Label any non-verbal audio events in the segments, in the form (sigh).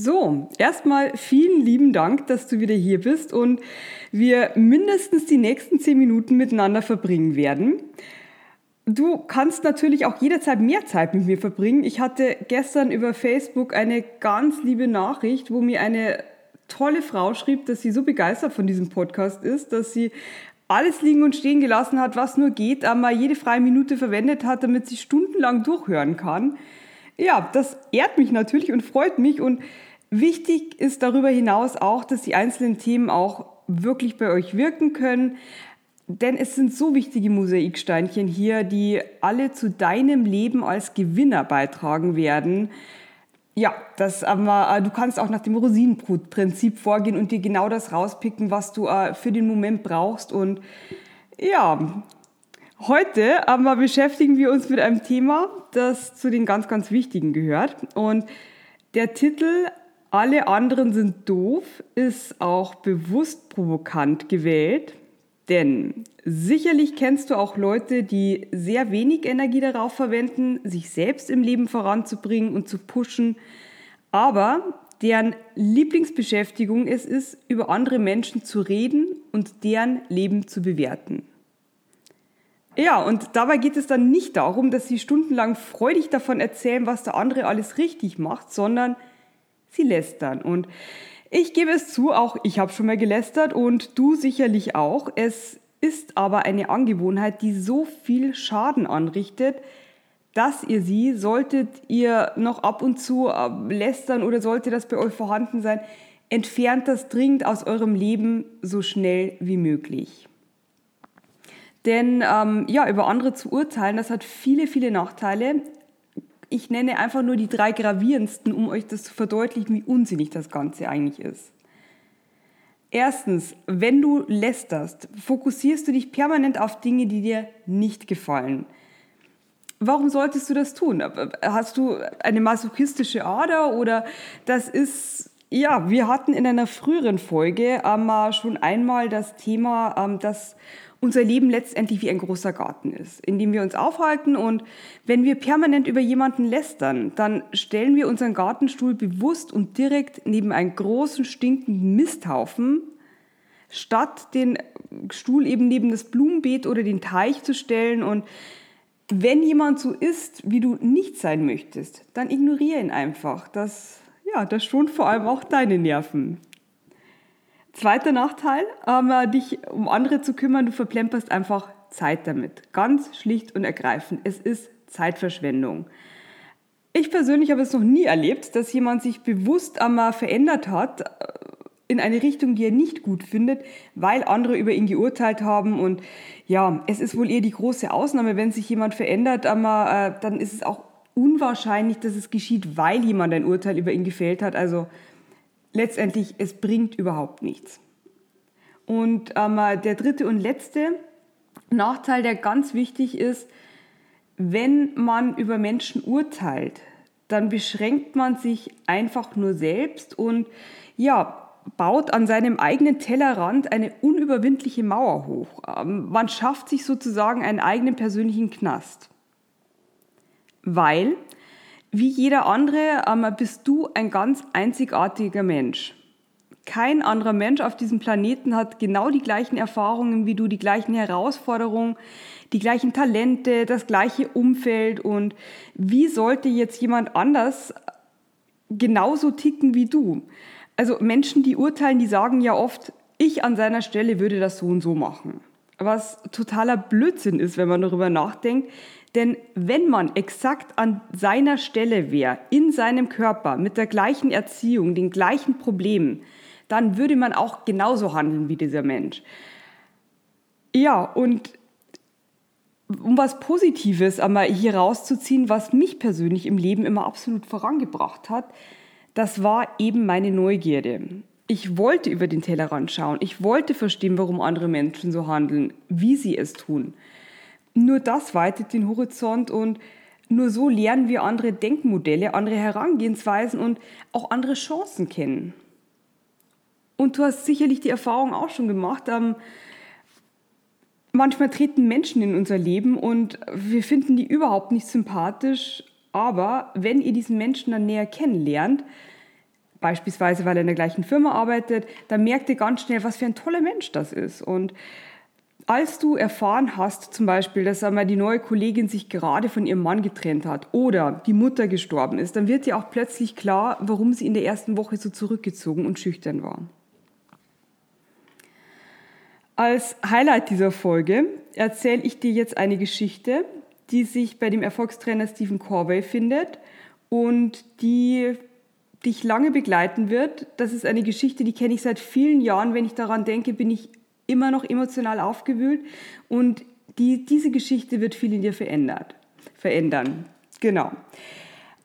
So, erstmal vielen lieben Dank, dass du wieder hier bist und wir mindestens die nächsten zehn Minuten miteinander verbringen werden. Du kannst natürlich auch jederzeit mehr Zeit mit mir verbringen. Ich hatte gestern über Facebook eine ganz liebe Nachricht, wo mir eine tolle Frau schrieb, dass sie so begeistert von diesem Podcast ist, dass sie alles liegen und stehen gelassen hat, was nur geht, aber jede freie Minute verwendet hat, damit sie stundenlang durchhören kann. Ja, das ehrt mich natürlich und freut mich und Wichtig ist darüber hinaus auch, dass die einzelnen Themen auch wirklich bei euch wirken können, denn es sind so wichtige Mosaiksteinchen hier, die alle zu deinem Leben als Gewinner beitragen werden. Ja, das aber äh, du kannst auch nach dem Rosinenbrutprinzip vorgehen und dir genau das rauspicken, was du äh, für den Moment brauchst und ja, Heute aber beschäftigen wir uns mit einem Thema, das zu den ganz, ganz wichtigen gehört. Und der Titel alle anderen sind doof ist auch bewusst provokant gewählt, denn sicherlich kennst du auch Leute, die sehr wenig Energie darauf verwenden, sich selbst im Leben voranzubringen und zu pushen, aber deren Lieblingsbeschäftigung es ist, über andere Menschen zu reden und deren Leben zu bewerten. Ja, und dabei geht es dann nicht darum, dass sie stundenlang freudig davon erzählen, was der andere alles richtig macht, sondern sie lästern. Und ich gebe es zu, auch ich habe schon mal gelästert und du sicherlich auch. Es ist aber eine Angewohnheit, die so viel Schaden anrichtet, dass ihr sie, solltet ihr noch ab und zu äh, lästern oder sollte das bei euch vorhanden sein, entfernt das dringend aus eurem Leben so schnell wie möglich. Denn ähm, ja, über andere zu urteilen, das hat viele, viele Nachteile. Ich nenne einfach nur die drei gravierendsten, um euch das zu verdeutlichen, wie unsinnig das Ganze eigentlich ist. Erstens, wenn du lästerst, fokussierst du dich permanent auf Dinge, die dir nicht gefallen. Warum solltest du das tun? Hast du eine masochistische Ader oder das ist, ja, wir hatten in einer früheren Folge ähm, schon einmal das Thema, ähm, dass unser Leben letztendlich wie ein großer Garten ist, in dem wir uns aufhalten und wenn wir permanent über jemanden lästern, dann stellen wir unseren Gartenstuhl bewusst und direkt neben einen großen stinkenden Misthaufen, statt den Stuhl eben neben das Blumenbeet oder den Teich zu stellen und wenn jemand so ist, wie du nicht sein möchtest, dann ignoriere ihn einfach. Das, ja, das schont vor allem auch deine Nerven. Zweiter Nachteil, ähm, dich um andere zu kümmern, du verplemperst einfach Zeit damit. Ganz schlicht und ergreifend. Es ist Zeitverschwendung. Ich persönlich habe es noch nie erlebt, dass jemand sich bewusst einmal verändert hat äh, in eine Richtung, die er nicht gut findet, weil andere über ihn geurteilt haben. Und ja, es ist wohl eher die große Ausnahme, wenn sich jemand verändert, aber äh, dann ist es auch unwahrscheinlich, dass es geschieht, weil jemand ein Urteil über ihn gefällt hat. Also letztendlich, es bringt überhaupt nichts. Und ähm, der dritte und letzte Nachteil, der ganz wichtig ist, wenn man über Menschen urteilt, dann beschränkt man sich einfach nur selbst und ja, baut an seinem eigenen Tellerrand eine unüberwindliche Mauer hoch. Ähm, man schafft sich sozusagen einen eigenen persönlichen Knast. Weil wie jeder andere ähm, bist du ein ganz einzigartiger Mensch. Kein anderer Mensch auf diesem Planeten hat genau die gleichen Erfahrungen wie du, die gleichen Herausforderungen, die gleichen Talente, das gleiche Umfeld. Und wie sollte jetzt jemand anders genauso ticken wie du? Also Menschen, die urteilen, die sagen ja oft, ich an seiner Stelle würde das so und so machen. Was totaler Blödsinn ist, wenn man darüber nachdenkt. Denn wenn man exakt an seiner Stelle wäre, in seinem Körper, mit der gleichen Erziehung, den gleichen Problemen, dann würde man auch genauso handeln wie dieser Mensch. Ja, und um was Positives einmal hier rauszuziehen, was mich persönlich im Leben immer absolut vorangebracht hat, das war eben meine Neugierde. Ich wollte über den Tellerrand schauen. Ich wollte verstehen, warum andere Menschen so handeln, wie sie es tun. Nur das weitet den Horizont und nur so lernen wir andere Denkmodelle, andere Herangehensweisen und auch andere Chancen kennen. Und du hast sicherlich die Erfahrung auch schon gemacht. Ähm, manchmal treten Menschen in unser Leben und wir finden die überhaupt nicht sympathisch. Aber wenn ihr diesen Menschen dann näher kennenlernt, beispielsweise weil er in der gleichen Firma arbeitet, dann merkt ihr ganz schnell, was für ein toller Mensch das ist. Und als du erfahren hast, zum Beispiel, dass einmal die neue Kollegin sich gerade von ihrem Mann getrennt hat oder die Mutter gestorben ist, dann wird dir auch plötzlich klar, warum sie in der ersten Woche so zurückgezogen und schüchtern war. Als Highlight dieser Folge erzähle ich dir jetzt eine Geschichte, die sich bei dem Erfolgstrainer Stephen Corvey findet und die dich lange begleiten wird. Das ist eine Geschichte, die kenne ich seit vielen Jahren. Wenn ich daran denke, bin ich immer noch emotional aufgewühlt und die, diese Geschichte wird viel in dir verändert, verändern. Genau.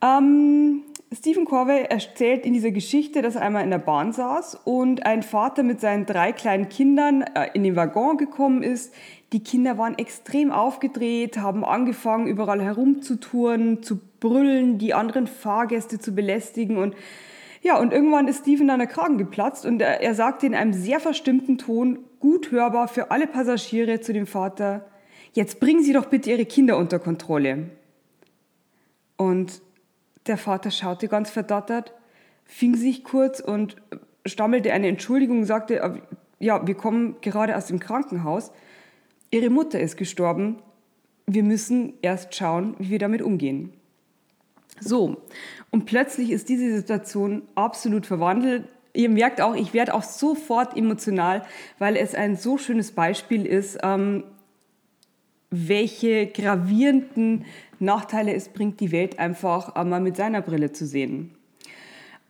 Ähm, Stephen Corvey erzählt in dieser Geschichte, dass er einmal in der Bahn saß und ein Vater mit seinen drei kleinen Kindern äh, in den Waggon gekommen ist. Die Kinder waren extrem aufgedreht, haben angefangen, überall herumzutouren, zu brüllen, die anderen Fahrgäste zu belästigen und ja, und irgendwann ist Stephen dann der Kragen geplatzt und er, er sagte in einem sehr verstimmten Ton, gut hörbar für alle Passagiere zu dem Vater, jetzt bringen Sie doch bitte Ihre Kinder unter Kontrolle. Und der Vater schaute ganz verdattert, fing sich kurz und stammelte eine Entschuldigung und sagte, äh, ja, wir kommen gerade aus dem Krankenhaus. Ihre Mutter ist gestorben. Wir müssen erst schauen, wie wir damit umgehen. So, und plötzlich ist diese Situation absolut verwandelt. Ihr merkt auch, ich werde auch sofort emotional, weil es ein so schönes Beispiel ist, ähm, welche gravierenden Nachteile es bringt, die Welt einfach einmal mit seiner Brille zu sehen.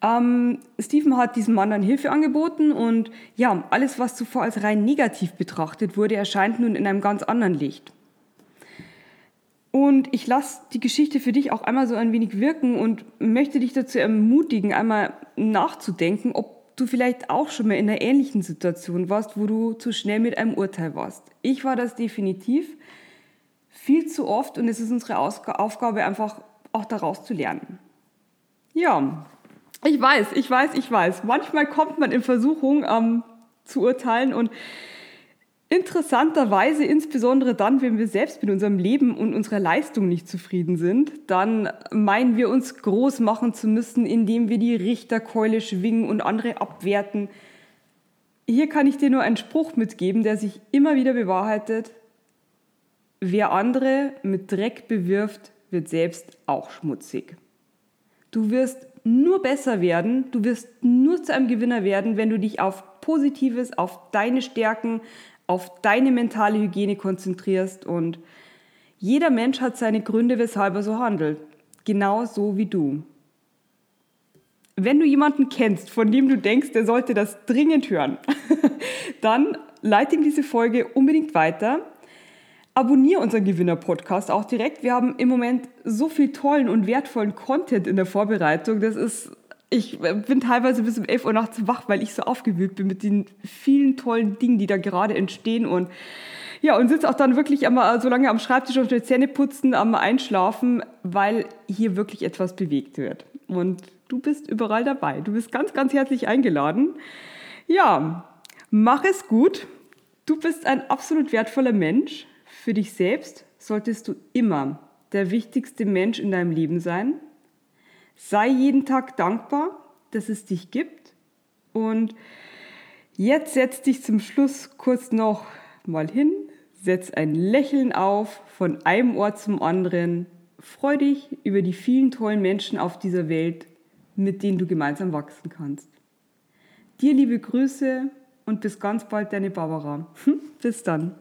Ähm, Stephen hat diesem Mann dann Hilfe angeboten und ja, alles, was zuvor als rein negativ betrachtet wurde, erscheint nun in einem ganz anderen Licht. Und ich lasse die Geschichte für dich auch einmal so ein wenig wirken und möchte dich dazu ermutigen, einmal nachzudenken, ob du vielleicht auch schon mal in einer ähnlichen Situation warst, wo du zu schnell mit einem Urteil warst. Ich war das definitiv viel zu oft und es ist unsere Aufgabe einfach auch daraus zu lernen. Ja, ich weiß, ich weiß, ich weiß. Manchmal kommt man in Versuchung ähm, zu urteilen und interessanterweise, insbesondere dann, wenn wir selbst mit unserem Leben und unserer Leistung nicht zufrieden sind, dann meinen wir uns groß machen zu müssen, indem wir die Richterkeule schwingen und andere abwerten. Hier kann ich dir nur einen Spruch mitgeben, der sich immer wieder bewahrheitet. Wer andere mit Dreck bewirft, wird selbst auch schmutzig. Du wirst nur besser werden, du wirst nur zu einem Gewinner werden, wenn du dich auf Positives, auf deine Stärken, auf deine mentale Hygiene konzentrierst und jeder Mensch hat seine Gründe, weshalb er so handelt. Genau so wie du. Wenn du jemanden kennst, von dem du denkst, der sollte das dringend hören, (laughs) dann leite ihm diese Folge unbedingt weiter abonniere unseren Gewinner-Podcast auch direkt. Wir haben im Moment so viel tollen und wertvollen Content in der Vorbereitung. Das ist, ich bin teilweise bis um 11 Uhr nachts wach, weil ich so aufgewühlt bin mit den vielen tollen Dingen, die da gerade entstehen und ja, und sitze auch dann wirklich einmal so lange am Schreibtisch und die Zähne putzen, am Einschlafen, weil hier wirklich etwas bewegt wird. Und du bist überall dabei. Du bist ganz, ganz herzlich eingeladen. Ja, mach es gut. Du bist ein absolut wertvoller Mensch. Für dich selbst solltest du immer der wichtigste Mensch in deinem Leben sein. Sei jeden Tag dankbar, dass es dich gibt. Und jetzt setz dich zum Schluss kurz noch mal hin, setz ein Lächeln auf von einem Ort zum anderen. Freu dich über die vielen tollen Menschen auf dieser Welt, mit denen du gemeinsam wachsen kannst. Dir liebe Grüße und bis ganz bald, deine Barbara. (laughs) bis dann.